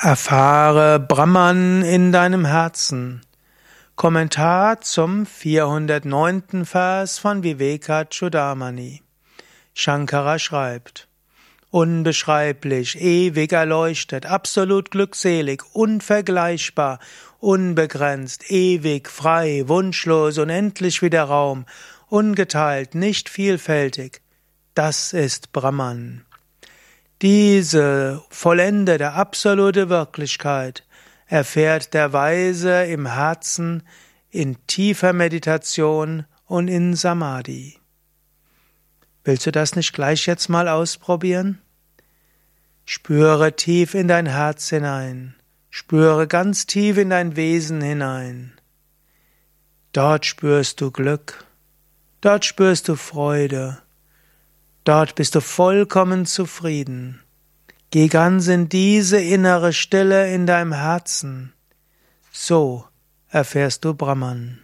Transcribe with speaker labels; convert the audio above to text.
Speaker 1: Erfahre Brahman in deinem Herzen. Kommentar zum 409. Vers von Vivekachudamani. Shankara schreibt, Unbeschreiblich, ewig erleuchtet, absolut glückselig, unvergleichbar, unbegrenzt, ewig, frei, wunschlos, unendlich wie der Raum, ungeteilt, nicht vielfältig. Das ist Brahman. Diese vollendete, absolute Wirklichkeit erfährt der Weise im Herzen in tiefer Meditation und in Samadhi. Willst du das nicht gleich jetzt mal ausprobieren? Spüre tief in dein Herz hinein, spüre ganz tief in dein Wesen hinein. Dort spürst du Glück, dort spürst du Freude, Dort bist du vollkommen zufrieden. Geh ganz in diese innere Stille in deinem Herzen. So erfährst du Brahman.